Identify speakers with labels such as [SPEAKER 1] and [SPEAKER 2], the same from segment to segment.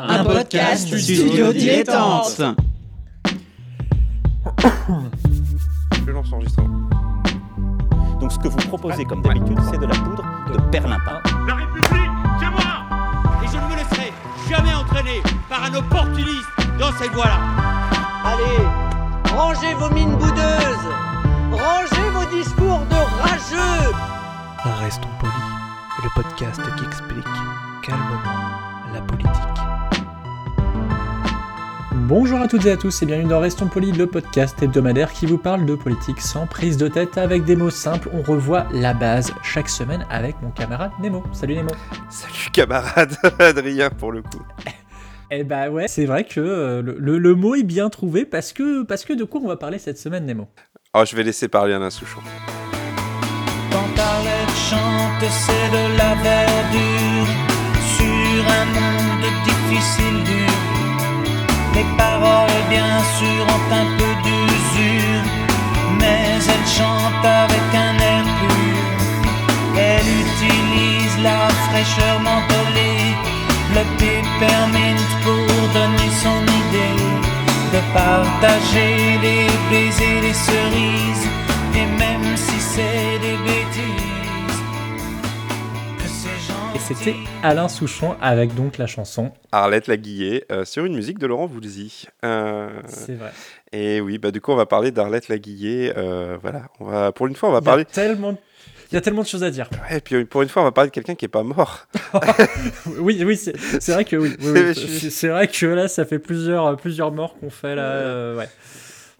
[SPEAKER 1] Un podcast du studio dilettante.
[SPEAKER 2] Je lance l'enregistrement.
[SPEAKER 3] Donc ce que vous proposez comme d'habitude, c'est de la poudre de perlimpin.
[SPEAKER 4] La République, c'est moi Et je ne me laisserai jamais entraîner par un opportuniste dans cette voie-là
[SPEAKER 5] Allez, rangez vos mines boudeuses Rangez vos discours de rageux
[SPEAKER 6] Restons polis, le podcast qui explique calmement la politique.
[SPEAKER 7] Bonjour à toutes et à tous et bienvenue dans Restons Polis, le podcast hebdomadaire qui vous parle de politique sans prise de tête avec des mots simples. On revoit la base chaque semaine avec mon camarade Nemo. Salut Nemo.
[SPEAKER 2] Salut camarade Adrien pour le coup.
[SPEAKER 7] Eh bah ouais, c'est vrai que euh, le, le- le mot est bien trouvé parce que, parce que de quoi on va parler cette semaine Nemo?
[SPEAKER 2] Oh, je vais laisser parler Alain Souchon.
[SPEAKER 8] Quand Arlette chante, c'est de la verdure sur un. Les paroles, bien sûr, ont un peu d'usure, mais elle chante avec un air pur. Elle utilise la fraîcheur mentholée, le peppermint pour donner son idée de partager les baisers, les cerises, et même si c'est
[SPEAKER 7] c'était Alain Souchon avec donc la chanson.
[SPEAKER 2] Arlette Laguillet euh, sur une musique de Laurent Voulzy. Euh,
[SPEAKER 7] C'est vrai.
[SPEAKER 2] et oui, bah du coup on va parler d'Arlette Laguillet. Euh, voilà, on va pour une fois on va
[SPEAKER 7] Il
[SPEAKER 2] parler.
[SPEAKER 7] tellement, il y a tellement de choses à dire.
[SPEAKER 2] Ouais, et puis pour une fois on va parler de quelqu'un qui est pas mort.
[SPEAKER 7] Oui, oui, c'est vrai que oui. C'est vrai que là, ça fait plusieurs, plusieurs morts qu'on fait là. euh, ouais.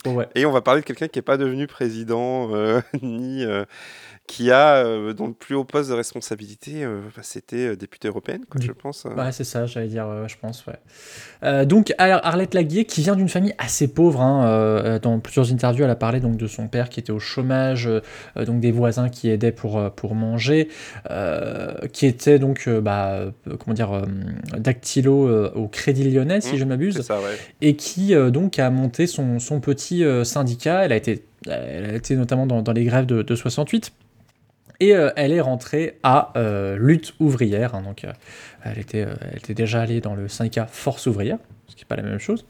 [SPEAKER 7] Bon ouais.
[SPEAKER 2] Et on va parler de quelqu'un qui n'est pas devenu président euh, ni euh, qui a euh, dans le plus haut poste de responsabilité, euh, bah, c'était euh, députée européenne, quoi, je pense.
[SPEAKER 7] Ouais, c'est ça, j'allais dire, je pense, ouais. Donc, Ar- Arlette Laguier, qui vient d'une famille assez pauvre, hein, dans plusieurs interviews, elle a parlé donc, de son père qui était au chômage, donc des voisins qui aidaient pour, pour manger, qui était donc, bah, comment dire, dactylo au Crédit Lyonnais, si
[SPEAKER 2] Mmh,
[SPEAKER 7] je ne m'abuse,
[SPEAKER 2] ouais.
[SPEAKER 7] et qui donc a monté son, son petit syndicat. Elle a été, elle a été notamment dans, dans les grèves de, de 68. Et euh, elle est rentrée à euh, Lutte ouvrière. hein, donc, euh, elle, était, elle était déjà allée dans le syndicat Force ouvrière, ce qui n'est pas la même chose.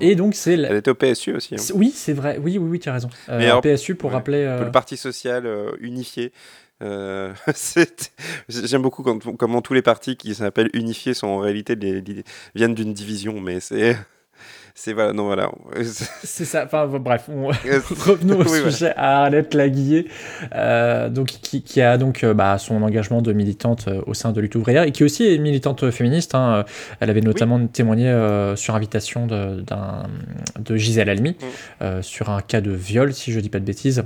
[SPEAKER 7] Et donc, c'est. la-
[SPEAKER 2] Elle était au PSU aussi. hein.
[SPEAKER 7] Oui, c'est vrai. Oui, oui, oui, tu as raison.
[SPEAKER 2] Mais alors,
[SPEAKER 7] PSU, pour
[SPEAKER 2] ouais,
[SPEAKER 7] rappeler.
[SPEAKER 2] Le Parti social unifié. Euh, J'aime beaucoup quand, comment tous les partis qui s'appellent unifiés sont en réalité des, des- viennent d'une division, mais c'est c'est voilà non voilà
[SPEAKER 7] C'est ça. Enfin, bref, on- revenons au
[SPEAKER 2] Oui,
[SPEAKER 7] sujet à Arlette Laguillet, euh, donc, qui, qui a donc euh, bah, son engagement de militante euh, au sein de Lutte ouvrière et qui aussi est militante féministe. hein. Elle avait notamment témoigné euh, sur invitation de, Gisèle Halimi
[SPEAKER 2] Mm.
[SPEAKER 7] euh, sur un cas de viol, si je dis pas de bêtises.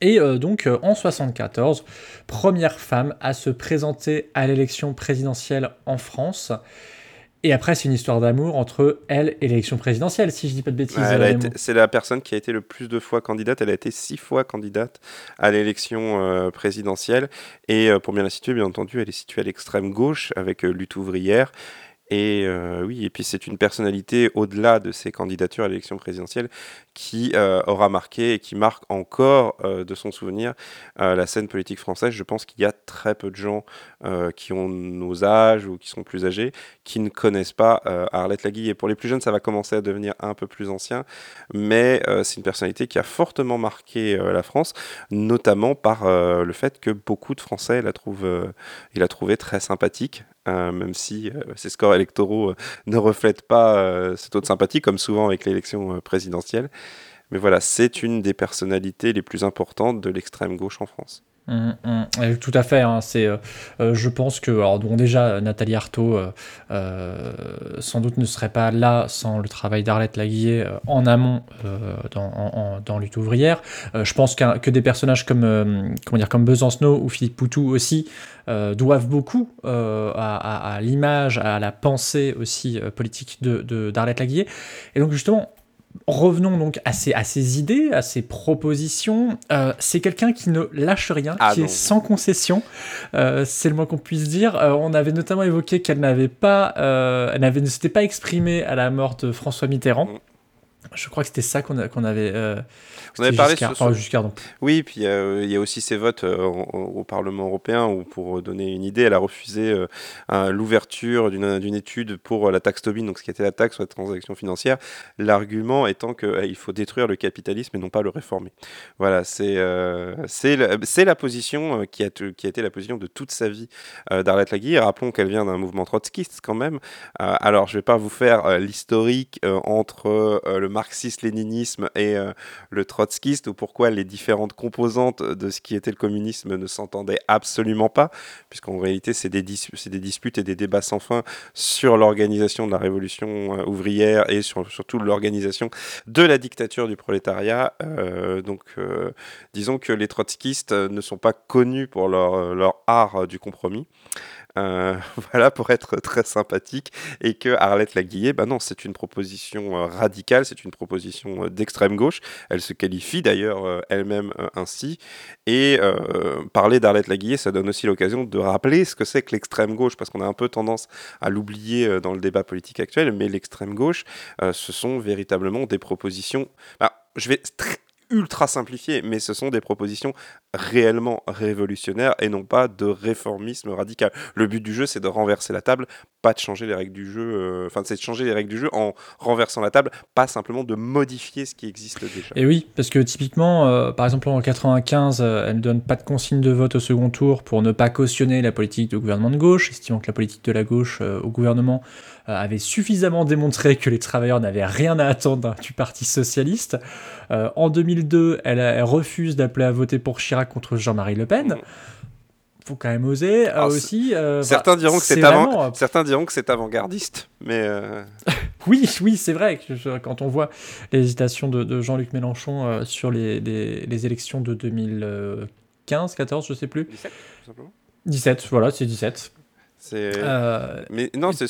[SPEAKER 7] Et euh, donc euh, en 74, première femme à se présenter à l'élection présidentielle en France. Et après, c'est une histoire d'amour entre elle et l'élection présidentielle, si je dis pas de bêtises.
[SPEAKER 2] Ouais, c'est la personne qui a été le plus de fois candidate. Elle a été six fois candidate à l'élection euh, présidentielle. Et euh, pour bien la situer, bien entendu, elle est située à l'extrême gauche avec euh, lutte ouvrière. Et euh, oui, et puis c'est une personnalité au-delà de ses candidatures à l'élection présidentielle qui euh, aura marqué et qui marque encore euh, de son souvenir la scène politique française. Je pense qu'il y a très peu de gens qui ont nos âges ou qui sont plus âgés qui ne connaissent pas Arlette Laguille. Et pour les plus jeunes, ça va commencer à devenir un peu plus ancien mais c'est une personnalité qui a fortement marqué la France, notamment par le fait que beaucoup de Français la trouvent, il très sympathique, euh, même si euh, ses scores électoraux euh, ne reflètent pas euh, ce taux de sympathie, comme souvent avec l'élection présidentielle. Mais voilà, c'est une des personnalités les plus importantes de l'extrême gauche en France.
[SPEAKER 7] Hum, hum. Euh, Tout à fait. hein, c'est, euh, euh, je pense que, déjà, Nathalie Arthaud, sans doute ne serait pas là sans le travail d'Arlette Laguillet euh, en amont dans, Lutte ouvrière. Je pense que des personnages comme, comment dire, comme Besancenot ou Philippe Poutou aussi doivent beaucoup à, l'image, à la pensée aussi politique de- d'Arlette Laguillet. Et donc, justement, revenons donc à ses, à ses idées, à ses propositions. Euh, c'est quelqu'un qui ne lâche rien,
[SPEAKER 2] Ah
[SPEAKER 7] qui
[SPEAKER 2] non.
[SPEAKER 7] est sans concession. Euh, c'est le moins qu'on puisse dire. Euh, on avait notamment évoqué qu'elle n'avait pas, elle n'avait, ne s'était pas exprimée à la mort de François Mitterrand.
[SPEAKER 2] Mm.
[SPEAKER 7] Je crois que c'était ça qu'on avait. euh,
[SPEAKER 2] On avait parlé
[SPEAKER 7] Giscard,
[SPEAKER 2] sur-
[SPEAKER 7] Giscard.
[SPEAKER 2] Oui, puis euh, il y a aussi ces votes euh, au, au Parlement européen où, pour donner une idée, elle a refusé euh, l'ouverture d'une étude pour la taxe Tobin, donc ce qui était la taxe sur les transactions financières. L'argument étant qu'il faut détruire le capitalisme et non pas le réformer. Voilà, c'est c'est la, la position qui a, qui a été la position de toute sa vie d'Arlette Laguille. Rappelons qu'elle vient d'un mouvement trotskiste quand même. Alors, je vais pas vous faire l'historique entre le marxisme-léninisme et euh, le trotskiste ou pourquoi les différentes composantes de ce qui était le communisme ne s'entendaient absolument pas, puisqu'en réalité c'est des, des disputes et des débats sans fin sur l'organisation de la révolution euh, ouvrière et sur, surtout l'organisation de la dictature du prolétariat. Euh, donc disons que les trotskistes ne sont pas connus pour leur, leur art du compromis. Euh, voilà pour être très sympathique et que Arlette Laguillet, bah non, c'est une proposition euh, radicale, c'est une proposition euh, d'extrême gauche. Elle se qualifie d'ailleurs elle-même ainsi. Et parler d'Arlette Laguillet, ça donne aussi l'occasion de rappeler ce que c'est que l'extrême gauche, parce qu'on a un peu tendance à l'oublier dans le débat politique actuel, mais l'extrême gauche, ce sont véritablement des propositions. bah, je vais tr- ultra simplifier, mais ce sont des propositions réellement révolutionnaires et non pas de réformisme radical. Le but du jeu, c'est de renverser la table, pas de changer les règles du jeu. euh, Enfin, c'est de changer les règles du jeu en renversant la table, pas simplement de modifier ce qui existe déjà.
[SPEAKER 7] Et oui, parce que typiquement, euh, par exemple en 95, euh, elle ne donne pas de consigne de vote au second tour pour ne pas cautionner la politique du gouvernement de gauche, estimant que la politique de la gauche euh, au gouvernement avait suffisamment démontré que les travailleurs n'avaient rien à attendre du Parti socialiste. En 2002, elle, elle refuse d'appeler à voter pour Chirac contre Jean-Marie Le Pen. Faut quand même oser euh,
[SPEAKER 2] Alors,
[SPEAKER 7] aussi. euh,
[SPEAKER 2] Certains diront que c'est avant,
[SPEAKER 7] euh,
[SPEAKER 2] certains diront que c'est avant-gardiste, mais
[SPEAKER 7] Oui, oui, c'est vrai que quand on voit l'hésitation de, de Jean-Luc Mélenchon sur les, les- les élections de 2015, 14, je sais plus.
[SPEAKER 2] 17, tout simplement.
[SPEAKER 7] 17, voilà, c'est 17.
[SPEAKER 2] C'est.
[SPEAKER 7] Euh,
[SPEAKER 2] Mais non, c'est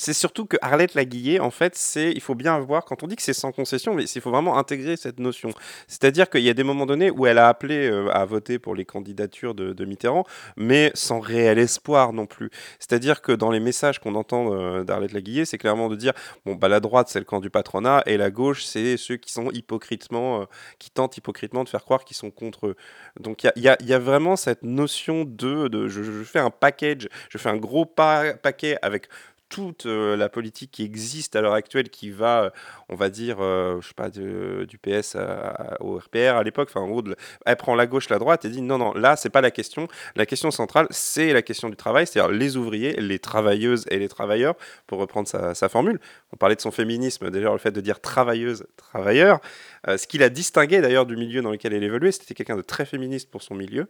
[SPEAKER 2] c'est- surtout que Arlette Laguillet, en fait, c'est il faut bien voir quand on dit que c'est sans concession, mais il faut vraiment intégrer cette notion. C'est-à-dire qu'il y a des moments donnés où elle a appelé euh, à voter pour les candidatures de, Mitterrand, mais sans réel espoir non plus. C'est-à-dire que dans les messages qu'on entend euh, d'Arlette Laguillet, c'est clairement de dire bon bah la droite c'est le camp du patronat et la gauche c'est ceux qui sont hypocritement, euh, qui tentent hypocritement de faire croire qu'ils sont contre eux. Donc il y a, vraiment cette notion de, je, fais un package, je fais un gros pa- paquet avec toute euh, la politique qui existe à l'heure actuelle qui va, euh, on va dire, euh, je sais pas, du PS au RPR à l'époque, enfin en gros, elle prend la gauche, la droite et dit non, non, là c'est pas la question. La question centrale, c'est la question du travail, c'est-à-dire les ouvriers, les travailleuses et les travailleurs, pour reprendre sa, formule. On parlait de son féminisme, d'ailleurs le fait de dire travailleuse, travailleur. Ce qui la distinguait d'ailleurs du milieu dans lequel elle évoluait, c'était quelqu'un de très féministe pour son milieu.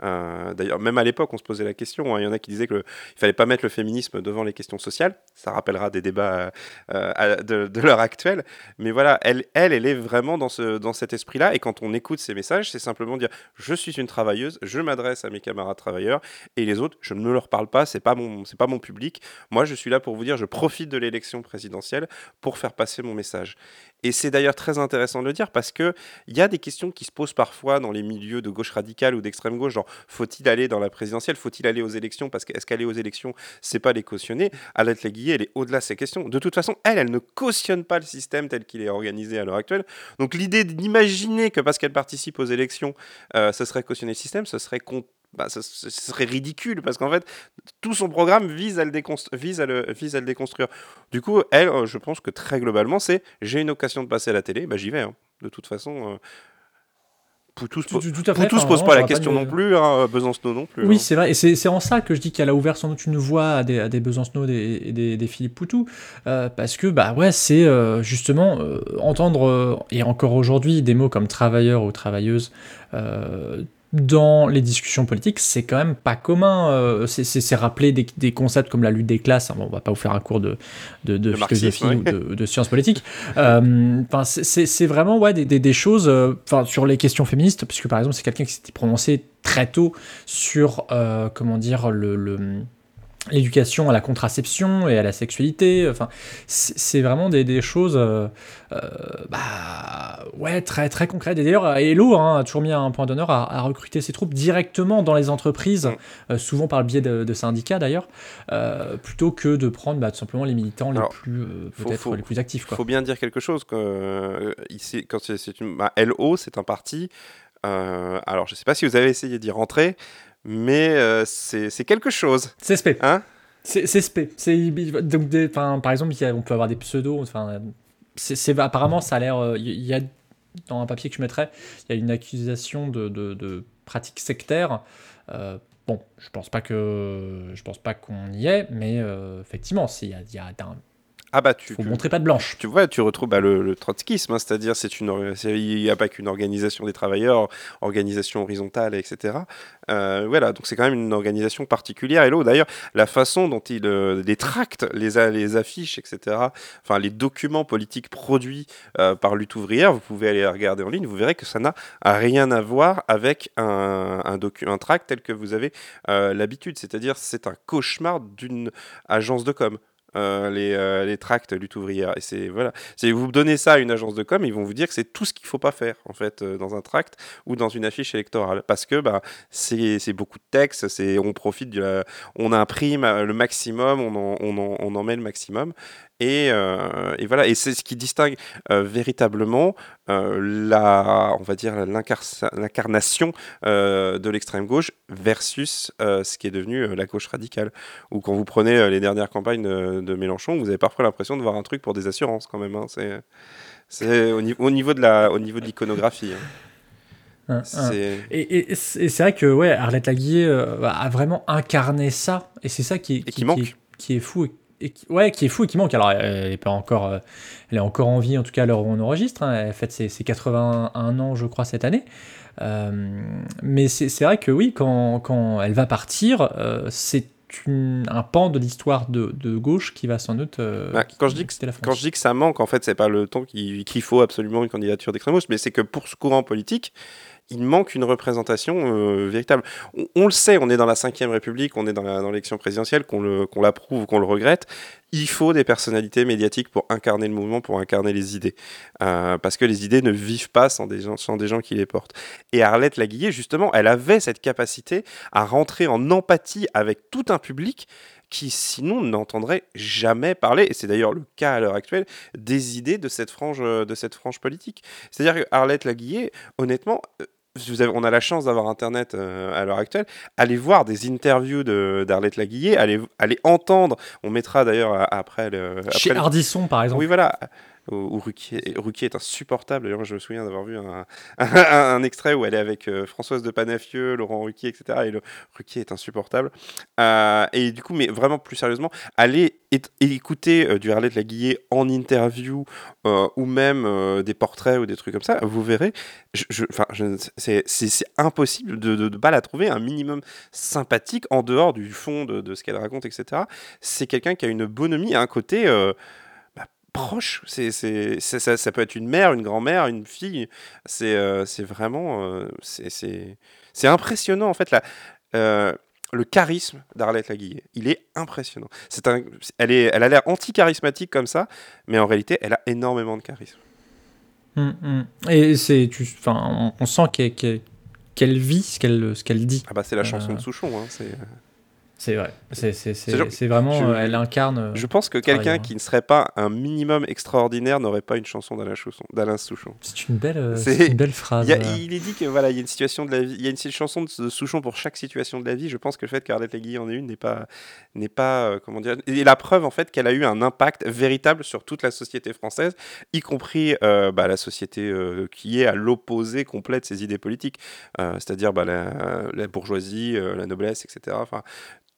[SPEAKER 2] D'ailleurs, même à l'époque, on se posait la question. hein. Il y en a qui disaient qu'il fallait pas mettre le féminisme devant les questions sociales. Ça rappellera des débats euh, à- de, l'heure actuelle. Mais voilà, elle, elle, elle est vraiment dans, ce, dans cet esprit-là. Et quand on écoute ces messages, c'est simplement dire je suis une travailleuse, je m'adresse à mes camarades travailleurs, et les autres, je ne leur parle pas. C'est pas mon, pas mon public. Moi, je suis là pour vous dire, je profite de l'élection présidentielle pour faire passer mon message. Et c'est d'ailleurs très intéressant de le dire parce que il y a des questions qui se posent parfois dans les milieux de gauche radicale ou d'extrême gauche, genre faut-il aller dans la présidentielle, faut-il aller aux élections? Parce que est-ce qu'aller aux élections, c'est pas les cautionner? Elle est au-delà de ces questions. De toute façon, elle, elle ne cautionne pas le système tel qu'il est organisé à l'heure actuelle. Donc l'idée d'imaginer que parce qu'elle participe aux élections, euh, ce serait cautionner le système, ce serait bah, serait ridicule parce qu'en fait tout son programme vise à le déconstruire. Du coup, elle, euh, je pense que très globalement, c'est j'ai une occasion de passer à la télé, bah, j'y vais. hein. De toute façon, euh, Poutou se po-
[SPEAKER 7] tout- tout.
[SPEAKER 2] Poutou se pose pas la question
[SPEAKER 7] de-
[SPEAKER 2] non plus, hein, Besancenot non plus.
[SPEAKER 7] Oui,
[SPEAKER 2] hein.
[SPEAKER 7] c'est vrai, et c'est en ça que je dis qu'elle a ouvert sans doute une voie à des, à des Besancenot des- et des, des Philippe Poutou, euh, parce que bah ouais, c'est euh, justement euh, entendre euh, et encore aujourd'hui des mots comme travailleur ou travailleuse euh, dans les discussions politiques, c'est quand même pas commun. euh, c'est- rappeler des, des concepts comme la lutte des classes. hein, bon, on va pas vous faire un cours de, de, philosophie ou de, de sciences politiques. Euh, Enfin, c'est- vraiment ouais des, des, des choses. euh, Enfin, sur les questions féministes, puisque par exemple, c'est quelqu'un qui s'était prononcé très tôt sur euh, comment dire le, le l'éducation à la contraception et à la sexualité. Enfin, c'est vraiment des, des choses, euh, euh, bah, ouais, très très concrètes. Et d'ailleurs, Hello hein, a toujours mis un point d'honneur à, à recruter ses troupes directement dans les entreprises,
[SPEAKER 2] Mm.
[SPEAKER 7] euh, souvent par le biais de, de syndicats d'ailleurs, euh, plutôt que de prendre bah, tout simplement les militants les plus peut-être les plus actifs.
[SPEAKER 2] Il faut bien dire quelque chose. Que, ici, quand c'est c'est une, bah, LO, c'est un parti. euh, alors, je ne sais pas si vous avez essayé d'y rentrer, mais euh, c'est quelque chose. Hein?
[SPEAKER 7] C'est c'est SP. C'est donc des, par exemple, il y a- on peut avoir des pseudos. Enfin, c'est apparemment ça a l'air. euh, Il y a dans un papier que je mettrais, il y a une accusation de, de, de pratique sectaire. Euh, bon, je pense pas que je pense pas qu'on y est, mais euh, effectivement, s'il y a, il y a un-
[SPEAKER 2] Ah bah, tu,
[SPEAKER 7] faut
[SPEAKER 2] tu-
[SPEAKER 7] montrer pas de blanche.
[SPEAKER 2] tu vois, tu retrouves bah, le, le trotskisme, hein, c'est-à-dire c'est une, il n'y a pas qu'une organisation des travailleurs, organisation horizontale, etc. Euh, voilà, donc c'est quand même une organisation particulière. Et là, d'ailleurs, la façon dont il euh, les tracte, les, a- les affiches, etc., enfin les documents politiques produits euh, par Lutte ouvrière, vous pouvez aller les regarder en ligne, vous verrez que ça n'a rien à voir avec un, un, un tract tel que vous avez euh, l'habitude, c'est-à-dire c'est un cauchemar d'une agence de com. Euh, les, euh, les tracts lutte ouvrière. Et c'est voilà, c'est vous donnez ça à une agence de com, ils vont vous dire que c'est tout ce qu'il faut pas faire en fait euh, dans un tract ou dans une affiche électorale, parce que bah c'est beaucoup de texte, c'est on profite de la, on imprime le maximum, on en, on on en met le maximum. Et, euh, et voilà, et c'est ce qui distingue euh, véritablement euh, la, on va dire l'incar- l'incarnation de l'extrême gauche versus ce qui est devenu la gauche radicale. Ou quand vous prenez les dernières campagnes de, de Mélenchon, vous avez parfois l'impression de voir un truc pour des assurances quand même. hein. C'est, c'est au, ni- au niveau de la, au niveau de l'iconographie. hein.
[SPEAKER 7] Hein.
[SPEAKER 2] C'est-
[SPEAKER 7] Et, et- et c'est vrai que ouais, Arlette Laguillet euh, a vraiment incarné ça, et c'est ça qui, est-
[SPEAKER 2] qui
[SPEAKER 7] est, qui est fou. Et, et qui, ouais, qui est fou et qui manque. Alors, elle est pas encore, euh, elle est encore en vie, en tout cas à l'heure où on enregistre. hein. Elle fête ses, ses 81 ans, je crois, cette année. Euh, mais c'est c'est vrai que oui, quand, quand elle va partir, euh, c'est une- un pan de l'histoire de, de gauche qui va sans doute. euh,
[SPEAKER 2] Bah, quand je dis que
[SPEAKER 7] la.
[SPEAKER 2] Quand je dis que ça manque, en fait, c'est pas le temps qu'il qu'il faut absolument une candidature d'extrême gauche, mais c'est que pour ce courant politique, il manque une représentation euh, véritable. On, le sait, on est dans la Ve République, on est dans l'élection présidentielle, qu'on l'approuve ou qu'on le regrette. Il faut des personnalités médiatiques pour incarner le mouvement, pour incarner les idées. Euh, parce que les idées ne vivent pas sans des gens, sans des gens qui les portent. Et Arlette Laguillet, justement, elle avait cette capacité à rentrer en empathie avec tout un public qui sinon n'entendrait jamais parler, et c'est d'ailleurs le cas à l'heure actuelle, des idées de cette frange, euh, de cette frange politique. C'est-à-dire que Arlette Laguillet, honnêtement, vous avez- on a la chance d'avoir Internet euh, à l'heure actuelle, allez voir des interviews de- d'Arlette Laguillet, allez, allez entendre, on mettra d'ailleurs euh, après le...
[SPEAKER 7] Chez
[SPEAKER 2] après le-
[SPEAKER 7] Ardisson, par exemple.
[SPEAKER 2] oui, voilà. Où, Ruquier, est insupportable. D'ailleurs, je me souviens d'avoir vu un, extrait où elle est avec euh, Françoise de Panafieux, Laurent Ruquier, etc. Et le Ruquier est insupportable. Euh, et du coup, mais vraiment plus sérieusement, allez é- écouter euh, du Harlet de la Guillet en interview ou même des portraits ou des trucs comme ça. Vous verrez, je, c'est impossible de ne pas la trouver un minimum sympathique en dehors du fond de, de ce qu'elle raconte, etc. C'est quelqu'un qui a une bonhomie, un côté. Proche. C'est, ça, ça peut être une mère, une grand-mère, une fille. C'est, euh, c'est vraiment. euh, c'est, impressionnant, en fait. La, euh, le charisme d'Arlette Laguillet, il est impressionnant. C'est un, elle, est, elle a l'air anti-charismatique comme ça, mais en réalité, elle a énormément de charisme.
[SPEAKER 7] Hum, hum. Et c'est, enfin, on, on sent qu'elle, qu'elle vit ce qu'elle, ce qu'elle dit.
[SPEAKER 2] Ah bah, c'est la chanson de Souchon. hein, c'est...
[SPEAKER 7] C'est vrai. C'est, vraiment,
[SPEAKER 2] je-
[SPEAKER 7] euh, elle incarne. euh,
[SPEAKER 2] Je pense que quelqu'un
[SPEAKER 7] hein.
[SPEAKER 2] qui ne serait pas un minimum extraordinaire n'aurait pas une chanson d'Alain, Souchon.
[SPEAKER 7] C'est une belle, euh,
[SPEAKER 2] C'est-
[SPEAKER 7] une belle phrase.
[SPEAKER 2] Il, y a- il est dit que voilà, il y a une situation de la vie, il y a une chanson de, Souchon pour chaque situation de la vie. Je pense que le fait qu'Arlette Laguille en ait une n'est pas, n'est pas, euh, comment dire, et la preuve en fait qu'elle a eu un impact véritable sur toute la société française, y compris euh, bah, la société euh, qui est à l'opposé complet de ses idées politiques, c'est-à-dire bah, la, la bourgeoisie, la noblesse, etc. Enfin,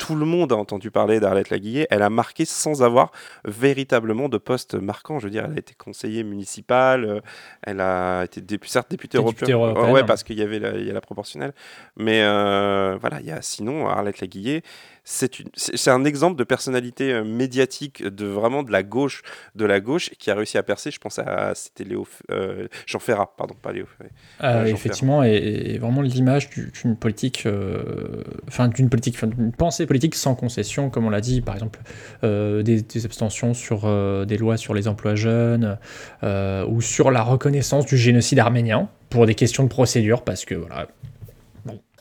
[SPEAKER 2] tout le monde a entendu parler d'Arlette Laguillet. Elle a marqué sans avoir véritablement de poste marquant. Je veux dire, elle a été conseillère municipale, euh, elle a été dé- certes députée européenne. Ouais, ouais, parce qu'il y avait la, il y a la proportionnelle. Mais euh, voilà, il y a sinon Arlette Laguillet. C'est un exemple de personnalité euh, médiatique de vraiment de la gauche, de la gauche qui a réussi à percer. Je pense à c'était Léo, euh, Jean Ferrat, pardon, pas Léo. Ferrat.
[SPEAKER 7] Euh, effectivement, et, et vraiment l'image du- d'une politique, euh, enfin d'une politique, d'une pensée politique sans concession, comme on l'a dit, par exemple, des, des abstentions sur des lois sur les emplois jeunes ou sur la reconnaissance du génocide arménien pour des questions de procédure, parce que voilà.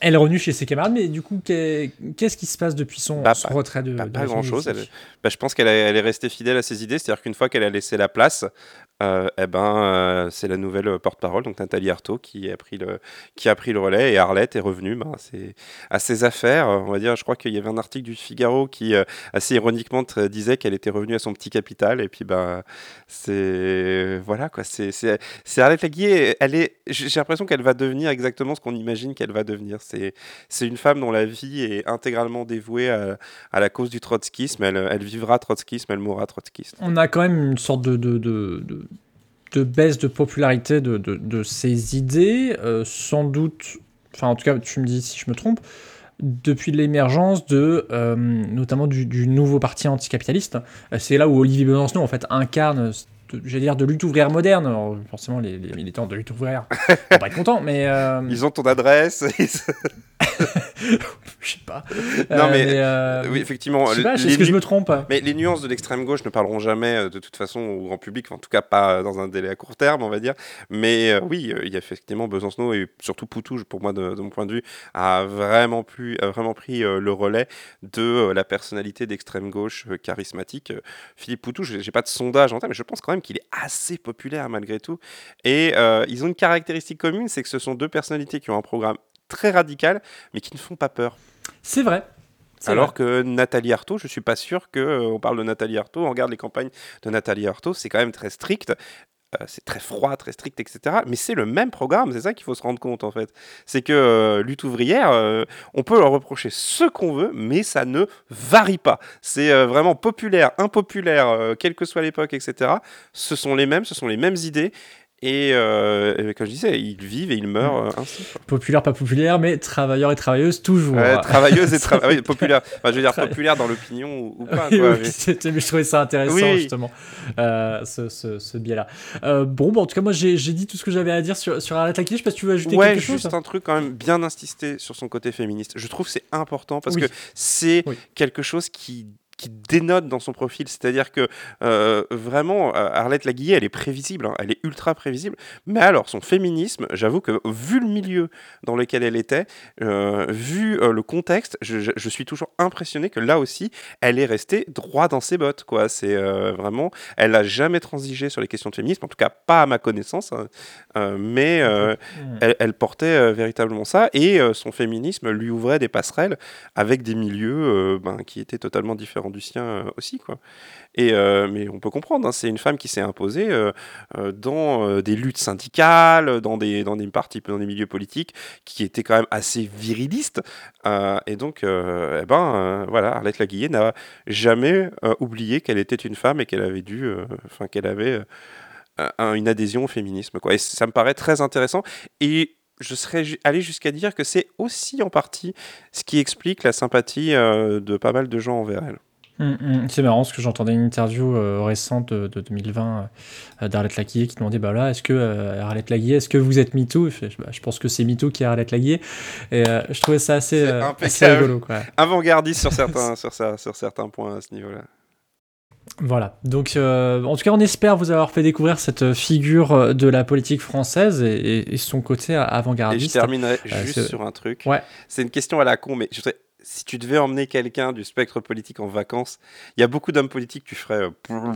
[SPEAKER 7] Elle est revenue chez ses camarades, mais du coup, qu'est- qu'est-ce qui se passe depuis son,
[SPEAKER 2] Bah,
[SPEAKER 7] son
[SPEAKER 2] pas-
[SPEAKER 7] retrait de,
[SPEAKER 2] Pas, pas
[SPEAKER 7] la
[SPEAKER 2] grand chose.
[SPEAKER 7] politique
[SPEAKER 2] Bah, je pense qu'elle est restée fidèle à ses idées. C'est-à-dire qu'une fois qu'elle a laissé la place, euh, eh ben, euh, c'est la nouvelle euh, porte-parole, donc Nathalie Arthaud, qui a pris le, qui a pris le relais. Et Arlette est revenue ben, c'est à ses affaires. euh, On va dire, je crois qu'il y avait un article du Figaro qui, assez ironiquement, disait qu'elle était revenue à son petit capital. Et puis, ben, c'est voilà quoi. C'est c'est- Arlette Laguier. Elle est. J'ai l'impression qu'elle va devenir exactement ce qu'on imagine qu'elle va devenir. C'est c'est une femme dont la vie est intégralement dévouée à, à la cause du trotskisme. Elle, vivra trotskisme, elle mourra trotskiste.
[SPEAKER 7] on a quand même une sorte de- de baisse de popularité de, de, de ces idées, euh, sans doute, enfin en tout cas tu me dis si je me trompe, depuis l'émergence de euh, notamment du, nouveau parti anticapitaliste. Euh, C'est là où Olivier Besancenot en fait incarne, j'allais dire, de lutte ouvrière moderne. Alors, forcément les, militants de lutte ouvrière vont pas être contents, mais
[SPEAKER 2] Ils ont ton adresse.
[SPEAKER 7] je sais pas.
[SPEAKER 2] Non,
[SPEAKER 7] Euh,
[SPEAKER 2] mais,
[SPEAKER 7] euh,
[SPEAKER 2] oui, effectivement.
[SPEAKER 7] je sais pas, est-ce que je me trompe
[SPEAKER 2] Mais les nuances de l'extrême gauche ne parleront jamais euh, de toute façon au grand public, en tout cas pas dans un délai à court terme, on va dire. Mais oui, il y a effectivement Besancenot et surtout Poutou, pour moi, de, de mon point de vue, a vraiment, pu, a vraiment pris le relais de la personnalité d'extrême gauche charismatique. Philippe Poutou, j'ai j'ai pas de sondage en tête, mais je pense quand même qu'il est assez populaire malgré tout. Et euh, ils ont une caractéristique commune, c'est que ce sont deux personnalités qui ont un programme très radical, mais qui ne font pas peur.
[SPEAKER 7] C'est vrai.
[SPEAKER 2] Alors
[SPEAKER 7] vrai.
[SPEAKER 2] que Nathalie Arthaud, je suis pas sûr que euh, on parle de Nathalie Arthaud, on regarde les campagnes de Nathalie Arthaud, c'est quand même très strict. euh, c'est très froid, très strict, etc. Mais c'est le même programme, c'est ça qu'il faut se rendre compte en fait. C'est que euh, lutte ouvrière, euh, on peut leur reprocher ce qu'on veut, mais ça ne varie pas. C'est vraiment populaire, impopulaire, quelle que soit l'époque, etc. Ce sont les mêmes, ce sont les mêmes idées. Et, euh, et comme je disais, ils vivent et ils meurent euh, ainsi.
[SPEAKER 7] Populaire, pas populaire, mais travailleurs et travailleuses toujours.
[SPEAKER 2] Ouais, travailleuse et tra- oui, populaire. Enfin, je veux dire
[SPEAKER 7] Tra-
[SPEAKER 2] populaire dans l'opinion ou, ou pas.
[SPEAKER 7] Oui,
[SPEAKER 2] quoi,
[SPEAKER 7] oui,
[SPEAKER 2] mais-
[SPEAKER 7] je trouvais ça intéressant
[SPEAKER 2] Oui.
[SPEAKER 7] justement, euh, ce, ce, ce biais-là. Euh, bon, bon, en tout cas, moi j'ai dit tout ce que j'avais à dire sur, sur Arlette Laquier. Je sais pas si tu veux ajouter
[SPEAKER 2] Ouais,
[SPEAKER 7] quelque chose.
[SPEAKER 2] juste un truc quand même bien insister sur son côté féministe. Je trouve que c'est important parce que c'est quelque chose qui qui dénote dans son profil, c'est-à-dire que euh, vraiment euh, Arlette Laguillet, elle est prévisible, hein, elle est ultra prévisible. Mais alors son féminisme, j'avoue que vu le milieu dans lequel elle était, euh, vu euh, le contexte, je, je- je suis toujours impressionné que là aussi, elle est restée droit dans ses bottes, quoi. C'est vraiment, elle n'a jamais transigé sur les questions de féminisme, en tout cas pas à ma connaissance, hein. Mais elle, elle portait véritablement ça et son féminisme lui ouvrait des passerelles avec des milieux ben, qui étaient totalement différents du sien euh, aussi quoi. Et euh, mais on peut comprendre, hein, c'est une femme qui s'est imposée euh, dans des luttes syndicales, dans des dans des partis, dans des milieux politiques qui étaient quand même assez virilistes. Et donc, eh ben voilà, Arlette Laguillet n'a jamais oublié qu'elle était une femme et qu'elle avait dû, enfin qu'elle avait un- une adhésion au féminisme. Quoi. Et ça me paraît très intéressant. Et je serais allé jusqu'à dire que c'est aussi en partie ce qui explique la sympathie de pas mal de gens envers elle.
[SPEAKER 7] Hum, hum. C'est marrant parce que j'entendais une interview euh, récente de, de 2020 euh, d'Arlette Laguier qui demandait bah là, est-ce que euh, Arlette Laguier, est-ce que vous êtes MeToo? Bah, Je pense que c'est MeToo qui est Arlette Laguier. Et euh, je trouvais ça assez, assez rigolo.
[SPEAKER 2] Avant-gardiste sur certains, sur, ça, sur certains points à ce niveau-là.
[SPEAKER 7] Voilà. Donc, euh, en tout cas, on espère vous avoir fait découvrir cette figure de la politique française et, son côté
[SPEAKER 2] Et je
[SPEAKER 7] avant-gardiste.
[SPEAKER 2] terminerai juste sur un truc.
[SPEAKER 7] Ouais.
[SPEAKER 2] C'est une question à la con, mais je voudrais- si tu devais emmener quelqu'un du spectre politique en vacances, il y a beaucoup d'hommes politiques, tu ferais. euh,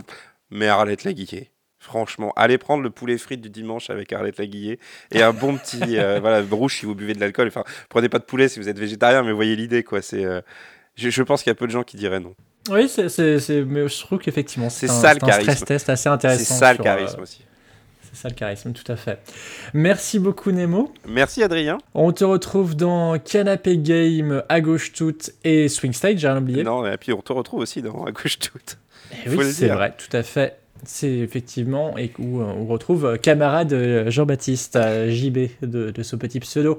[SPEAKER 2] mais Arlette Laguillet. Franchement, allez prendre le poulet frites du dimanche avec Arlette Laguillet et un bon petit euh, voilà rouge si vous buvez de l'alcool. Enfin, prenez pas de poulet si vous êtes végétarien, mais voyez l'idée quoi. C'est, euh, je, je pense qu'il y a peu de gens qui diraient non.
[SPEAKER 7] Oui, c'est, c'est, c'est- mais je trouve qu'effectivement, c'est,
[SPEAKER 2] ça, le charisme.
[SPEAKER 7] test assez
[SPEAKER 2] C'est ça le charisme
[SPEAKER 7] euh,
[SPEAKER 2] aussi.
[SPEAKER 7] C'est ça le charisme, tout à fait. Merci beaucoup, Nemo.
[SPEAKER 2] Merci Adrien.
[SPEAKER 7] On te retrouve dans Canapé Game, À Gauche Toute et Swing Stage, j'ai rien oublié.
[SPEAKER 2] Non, et puis on te retrouve aussi dans À gauche toute.
[SPEAKER 7] Eh oui, c'est vrai, tout à fait. C'est effectivement et où euh, on retrouve euh, camarade euh, Jean-Baptiste JB de, de ce petit pseudo.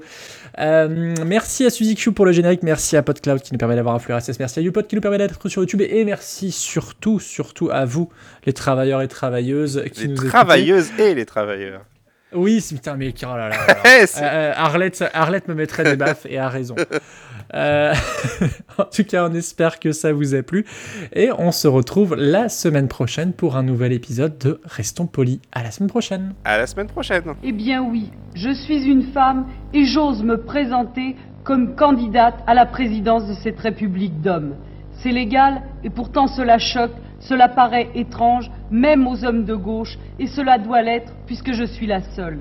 [SPEAKER 7] Euh, merci à Suzy Q pour le générique, merci à PodCloud qui nous permet d'avoir un flux RSS, merci à YouPod qui nous permet d'être sur YouTube et merci surtout, surtout à vous, les travailleurs et travailleuses qui
[SPEAKER 2] Les
[SPEAKER 7] nous écoutez.
[SPEAKER 2] travailleuses et les travailleurs.
[SPEAKER 7] Oui, putain, mais oh là là. là là.
[SPEAKER 2] C'est-
[SPEAKER 7] Euh, Arlette, Arlette me mettrait des baffes et a raison. Euh, en tout cas, on espère que ça vous a plu et on se retrouve la semaine prochaine pour un nouvel épisode de Restons Polis. À la semaine prochaine.
[SPEAKER 2] À la semaine prochaine.
[SPEAKER 9] Eh bien oui, je suis une femme et j'ose me présenter comme candidate à la présidence de cette République d'hommes. C'est légal et pourtant cela choque, cela paraît étrange, même aux hommes de gauche, et cela doit l'être puisque je suis la seule.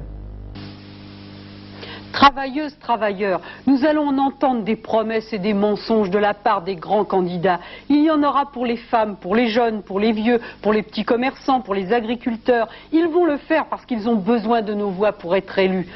[SPEAKER 9] Travailleuses, travailleurs, nous allons en entendre des promesses et des mensonges de la part des grands candidats. Il y en aura pour les femmes, pour les jeunes, pour les vieux, pour les petits commerçants, pour les agriculteurs. Ils vont le faire parce qu'ils ont besoin de nos voix pour être élus.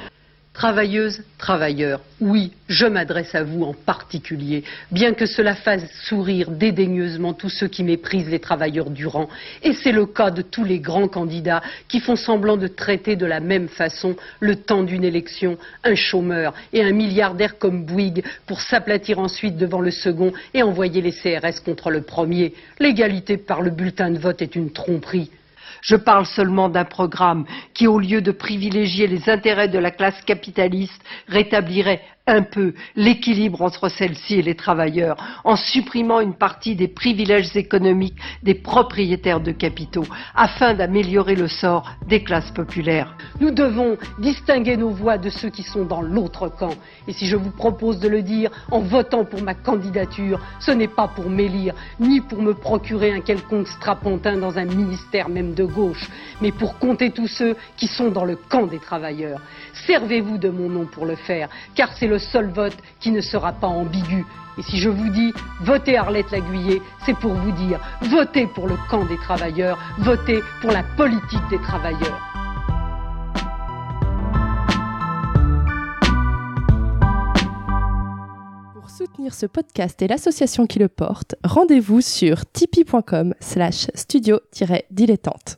[SPEAKER 9] Travailleuses, travailleurs, oui, je m'adresse à vous en particulier, bien que cela fasse sourire dédaigneusement tous ceux qui méprisent les travailleurs du rang. Et c'est le cas de tous les grands candidats qui font semblant de traiter de la même façon le temps d'une élection un chômeur et un milliardaire comme Bouygues pour s'aplatir ensuite devant le second et envoyer les CRS contre le premier. L'égalité par le bulletin de vote est une tromperie. Je parle seulement d'un programme qui, au lieu de privilégier les intérêts de la classe capitaliste, rétablirait un peu l'équilibre entre celle-ci et les travailleurs, en supprimant une partie des privilèges économiques des propriétaires de capitaux, afin d'améliorer le sort des classes populaires. Nous devons distinguer nos voix de ceux qui sont dans l'autre camp. Et si je vous propose de le dire en votant pour ma candidature, ce n'est pas pour m'élire, ni pour me procurer un quelconque strapontin dans un ministère même de gauche, mais pour compter tous ceux qui sont dans le camp des travailleurs. Servez-vous de mon nom pour le faire, car c'est seul vote qui ne sera pas ambigu. Et si je vous dis votez Arlette Laguiller, c'est pour vous dire votez pour le camp des travailleurs, votez pour la politique des travailleurs.
[SPEAKER 10] Pour soutenir ce podcast et l'association qui le porte, rendez-vous sur tipeee.com slash studio-dilettante.